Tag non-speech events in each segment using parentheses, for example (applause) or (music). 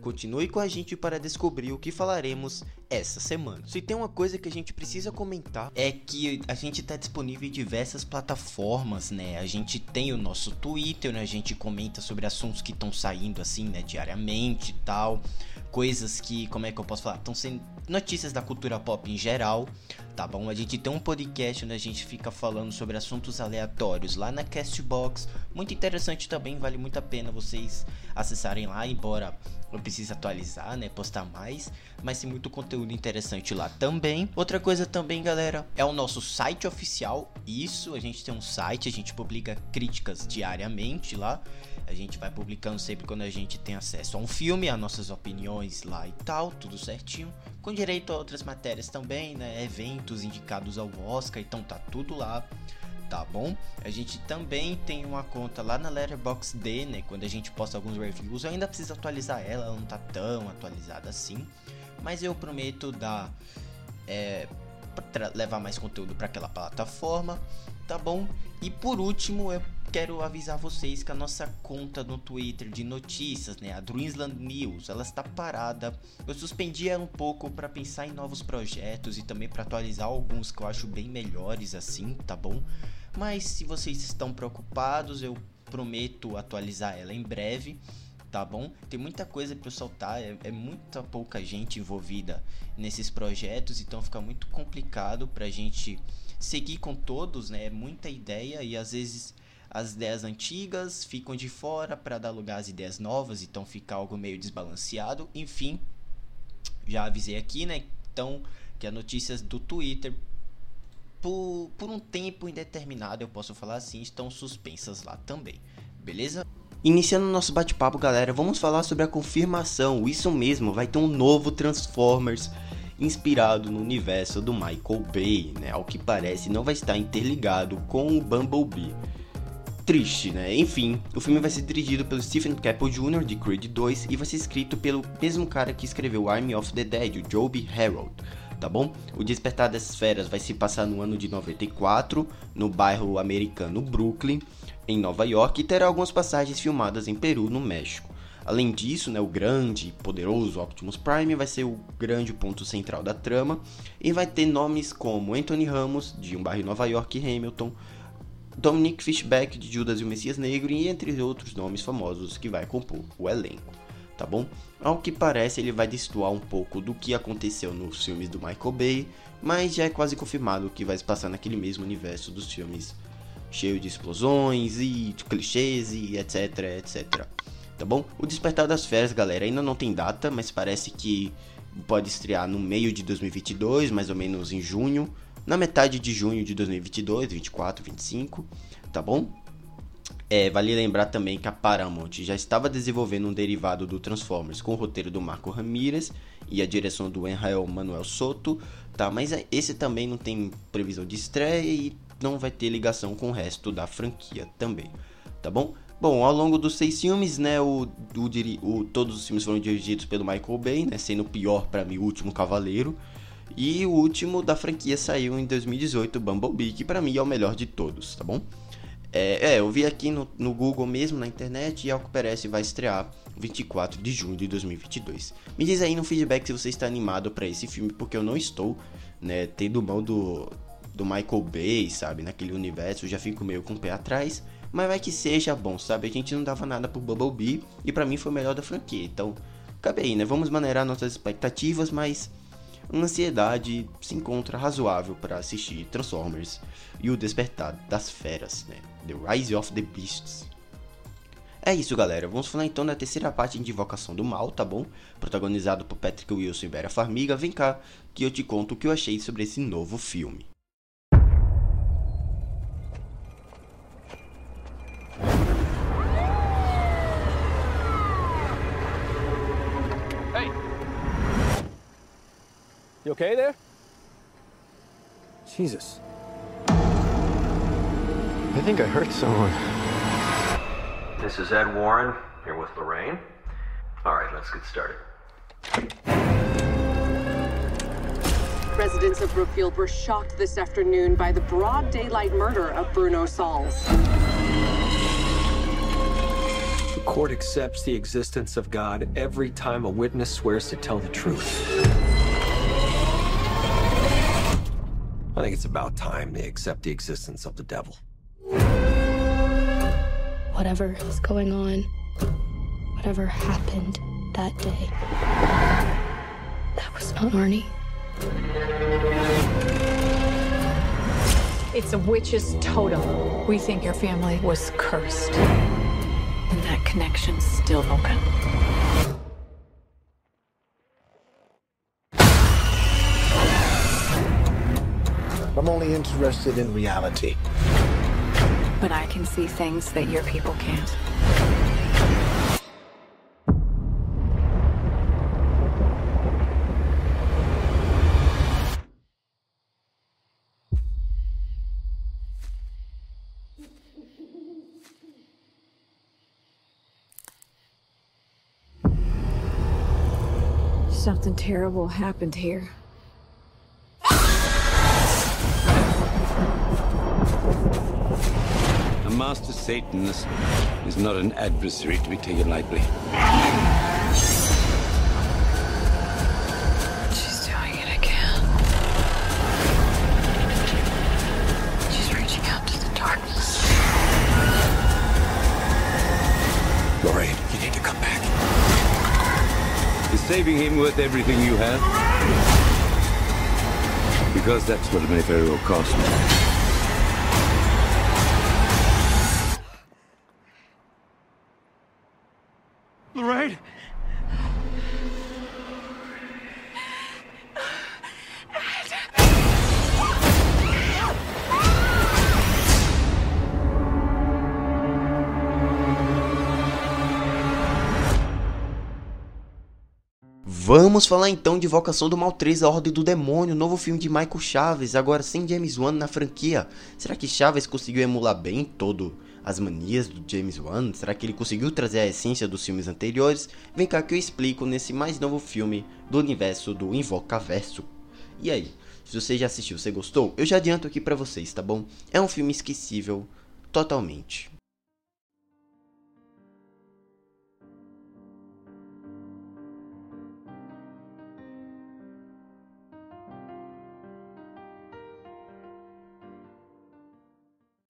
Continue com a gente para descobrir o que falaremos essa semana. Se tem uma coisa que a gente precisa comentar é que a gente está disponível em diversas plataformas, né? A gente tem o nosso Twitter, né? A gente comenta sobre assuntos que estão saindo assim, né, diariamente e tal coisas que, como é que eu posso falar? Estão sendo notícias da cultura pop em geral, tá bom? A gente tem um podcast onde a gente fica falando sobre assuntos aleatórios lá na Castbox, muito interessante também, vale muito a pena vocês acessarem lá, embora eu precise atualizar, né, postar mais, mas tem muito conteúdo interessante lá também. Outra coisa também, galera, é o nosso site oficial. Isso, a gente tem um site, a gente publica críticas diariamente lá. A gente vai publicando sempre quando a gente tem acesso a um filme, as nossas opiniões lá e tal, tudo certinho. Com direito a outras matérias também, né? Eventos indicados ao Oscar, então tá tudo lá tá bom? A gente também tem uma conta lá na Letterboxd, né? Quando a gente posta alguns reviews, eu ainda preciso atualizar ela, ela não tá tão atualizada assim, mas eu prometo dar é, levar mais conteúdo para aquela plataforma, tá bom? E por último, eu quero avisar vocês que a nossa conta no Twitter de notícias, né, a Dreamsland News, ela está parada. Eu suspendi ela um pouco para pensar em novos projetos e também para atualizar alguns que eu acho bem melhores assim, tá bom? Mas se vocês estão preocupados, eu prometo atualizar ela em breve, tá bom? Tem muita coisa para soltar, é, é, muita pouca gente envolvida nesses projetos, então fica muito complicado para a gente seguir com todos, né? É muita ideia e às vezes as ideias antigas ficam de fora para dar lugar às ideias novas, então fica algo meio desbalanceado. Enfim, já avisei aqui, né? Então, que as notícias do Twitter, por, por um tempo indeterminado, eu posso falar assim, estão suspensas lá também, beleza? Iniciando nosso bate-papo, galera, vamos falar sobre a confirmação. Isso mesmo, vai ter um novo Transformers inspirado no universo do Michael Bay, né? Ao que parece, não vai estar interligado com o Bumblebee triste, né? Enfim, o filme vai ser dirigido pelo Stephen Caple Jr. de Creed 2 e vai ser escrito pelo mesmo cara que escreveu Army of the Dead, o Joby Harold, tá bom? O Despertar das Feras vai se passar no ano de 94, no bairro americano Brooklyn, em Nova York, e terá algumas passagens filmadas em Peru, no México. Além disso, né, o grande e poderoso Optimus Prime vai ser o grande ponto central da trama e vai ter nomes como Anthony Ramos, de um bairro em Nova York Hamilton, Dominic Fishback de Judas e o Messias Negro e entre outros nomes famosos que vai compor o elenco, tá bom? Ao que parece ele vai destoar um pouco do que aconteceu nos filmes do Michael Bay, mas já é quase confirmado que vai se passar naquele mesmo universo dos filmes cheio de explosões e clichês e etc, etc. Tá bom? O Despertar das Feras, galera, ainda não tem data, mas parece que pode estrear no meio de 2022, mais ou menos em junho na metade de junho de 2022, 24, 25, tá bom? É, vale lembrar também que a Paramount já estava desenvolvendo um derivado do Transformers com o roteiro do Marco Ramirez e a direção do Enrael Manuel Soto, tá? Mas é, esse também não tem previsão de estreia e não vai ter ligação com o resto da franquia também, tá bom? Bom, ao longo dos seis filmes, né, o, o, o todos os filmes foram dirigidos pelo Michael Bay, né, sendo o pior para mim o último Cavaleiro. E o último da franquia saiu em 2018, Bumblebee, que pra mim é o melhor de todos, tá bom? É, é eu vi aqui no, no, Google mesmo, na internet, e ao que parece vai estrear 24 de junho de 2022. Me diz aí no feedback se você está animado para esse filme, porque eu não estou, né, tendo mão do, do Michael Bay, sabe, naquele universo, já fico meio com o pé atrás, mas vai que seja bom, sabe, a gente não dava nada pro Bumblebee, e para mim foi o melhor da franquia, então, cabe aí, né, vamos maneirar nossas expectativas, mas uma ansiedade se encontra razoável para assistir Transformers e o Despertar das Feras, né? The Rise of the Beasts. É isso, galera. Vamos falar então da terceira parte de Invocação do Mal, tá bom? Protagonizado por Patrick Wilson e Vera Farmiga. Vem cá que eu te conto o que eu achei sobre esse novo filme. You okay there? Jesus. I think I hurt someone. This is Ed Warren, here with Lorraine. All right, let's get started. Residents of Brookfield were shocked this afternoon by the broad daylight murder of Bruno Sauls. The court accepts the existence of God every time a witness swears to tell the truth. I think it's about time they accept the existence of the devil. Whatever is going on, whatever happened that day, that was not Arnie. It's a witch's totem. We think your family was cursed. And that connection's still open. I'm only interested in reality. But I can see things that your people can't. Something terrible happened here. Master Satan is not an adversary to be taken lightly. She's doing it again. She's reaching out to the darkness. Lorraine, you need to come back. Is saving him worth everything you have? Because that's what it may very well cost Vamos falar então de Invocação do Mal 3, A Ordem do Demônio, novo filme de Michael Chaves, agora sem James Wan na franquia. Será que Chaves conseguiu emular bem todo as manias do James Wan? Será que ele conseguiu trazer a essência dos filmes anteriores? Vem cá que eu explico nesse mais novo filme do universo do Invocaverso. E aí, se você já assistiu, você gostou? Eu já adianto aqui pra vocês, tá bom? É um filme esquecível, totalmente.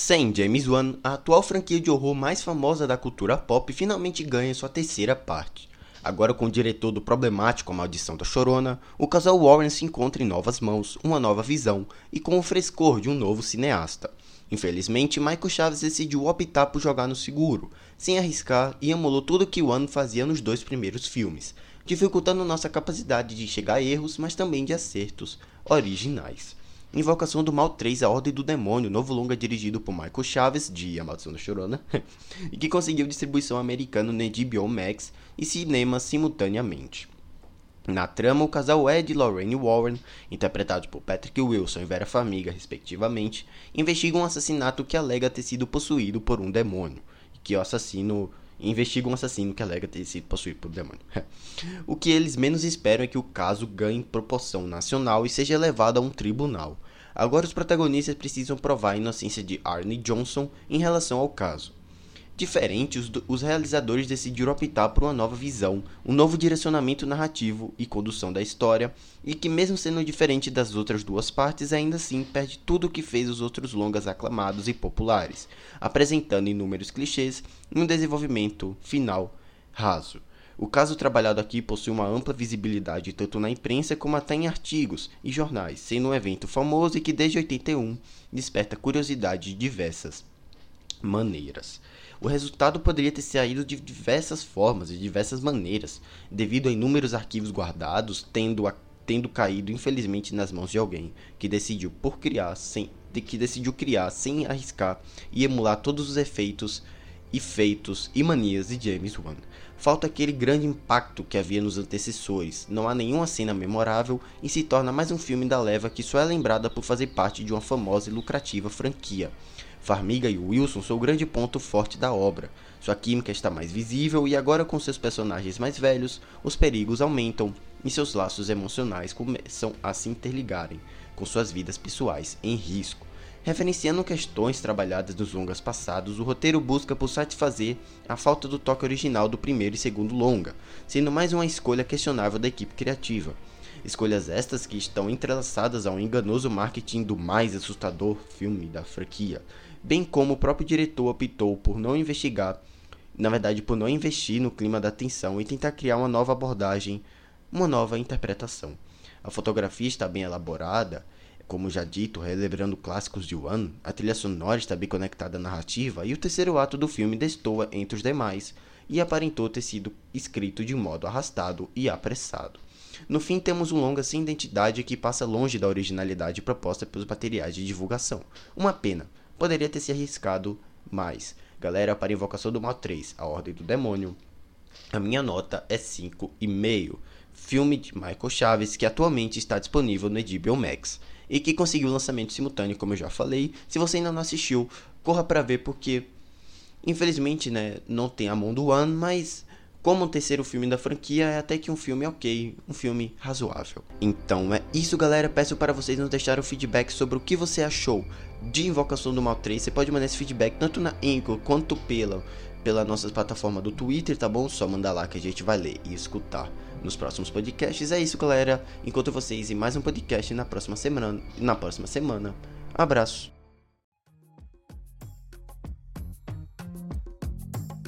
Sem James Wan, a atual franquia de horror mais famosa da cultura pop finalmente ganha sua terceira parte. Agora com o diretor do problemático A Maldição da Chorona, o casal Warren se encontra em novas mãos, uma nova visão e com o frescor de um novo cineasta. Infelizmente, Michael Chaves decidiu optar por jogar no seguro, sem arriscar e emulou tudo que Wan fazia nos dois primeiros filmes, dificultando nossa capacidade de chegar a erros, mas também de acertos originais. Invocação do Mal 3, A Ordem do Demônio, novo longa dirigido por Michael Chaves, de A Maldição da Chorona, (laughs) e que conseguiu distribuição americana no HBO Max e cinema simultaneamente. Na trama, o casal Ed e Lorraine Warren, interpretados por Patrick Wilson e Vera Farmiga, respectivamente, investigam um assassinato que alega ter sido possuído por um demônio, e que o assassino investiga um assassino que alega ter sido possuído por demônio. (laughs) o que eles menos esperam é que o caso ganhe proporção nacional e seja levado a um tribunal. Agora os protagonistas precisam provar a inocência de Arne Johnson em relação ao caso. Diferente, os, os, realizadores decidiram optar por uma nova visão, um novo direcionamento narrativo e condução da história, e que, mesmo sendo diferente das outras duas partes, ainda assim perde tudo o que fez os outros longas aclamados e populares, apresentando inúmeros clichês e um desenvolvimento final raso. O caso trabalhado aqui possui uma ampla visibilidade tanto na imprensa como até em artigos e jornais, sendo um evento famoso e que desde 81 desperta curiosidade de diversas maneiras. O resultado poderia ter saído de diversas formas e diversas maneiras, devido a inúmeros arquivos guardados, tendo, a, tendo caído infelizmente nas mãos de alguém que decidiu por criar sem que decidiu criar sem arriscar e emular todos os efeitos e feitos e manias de James Wan. Falta aquele grande impacto que havia nos antecessores, não há nenhuma cena memorável e se torna mais um filme da leva que só é lembrada por fazer parte de uma famosa e lucrativa franquia. Farmiga e Wilson são o grande ponto forte da obra. Sua química está mais visível e agora com seus personagens mais velhos, os perigos aumentam e seus laços emocionais começam a se interligarem com suas vidas pessoais em risco. Referenciando questões trabalhadas nos longas passados, o roteiro busca por satisfazer a falta do toque original do primeiro e segundo longa, sendo mais uma escolha questionável da equipe criativa. Escolhas estas que estão entrelaçadas ao enganoso marketing do mais assustador filme da franquia, bem como o próprio diretor optou por não investigar, na verdade por não investir no clima da tensão e tentar criar uma nova abordagem, uma nova interpretação. A fotografia está bem elaborada, como já dito, relembrando clássicos de One, a trilha sonora está bem conectada à narrativa e o terceiro ato do filme destoa entre os demais e aparentou ter sido escrito de modo arrastado e apressado. No fim, temos um longa sem identidade que passa longe da originalidade proposta pelos materiais de divulgação. Uma pena, poderia ter se arriscado mais. Galera, para Invocação do Mal 3, A Ordem do Demônio, a minha nota é 5,5. Filme de Michael Chaves que atualmente está disponível no HBO Max e que conseguiu lançamento simultâneo, como eu já falei. Se você ainda não assistiu, corra para ver porque infelizmente, né, não tem a mão do One, mas como o terceiro filme da franquia, é até que um filme ok, um filme razoável. Então é isso, galera. Peço para vocês nos deixarem o feedback sobre o que você achou de Invocação do Mal 3. Você pode mandar esse feedback tanto na Anchor quanto pela, pela nossa plataforma do Twitter, tá bom? Só mandar lá que a gente vai ler e escutar nos próximos podcasts. É isso, galera. Encontro vocês em mais um podcast na próxima semana. Na próxima semana. Abraço.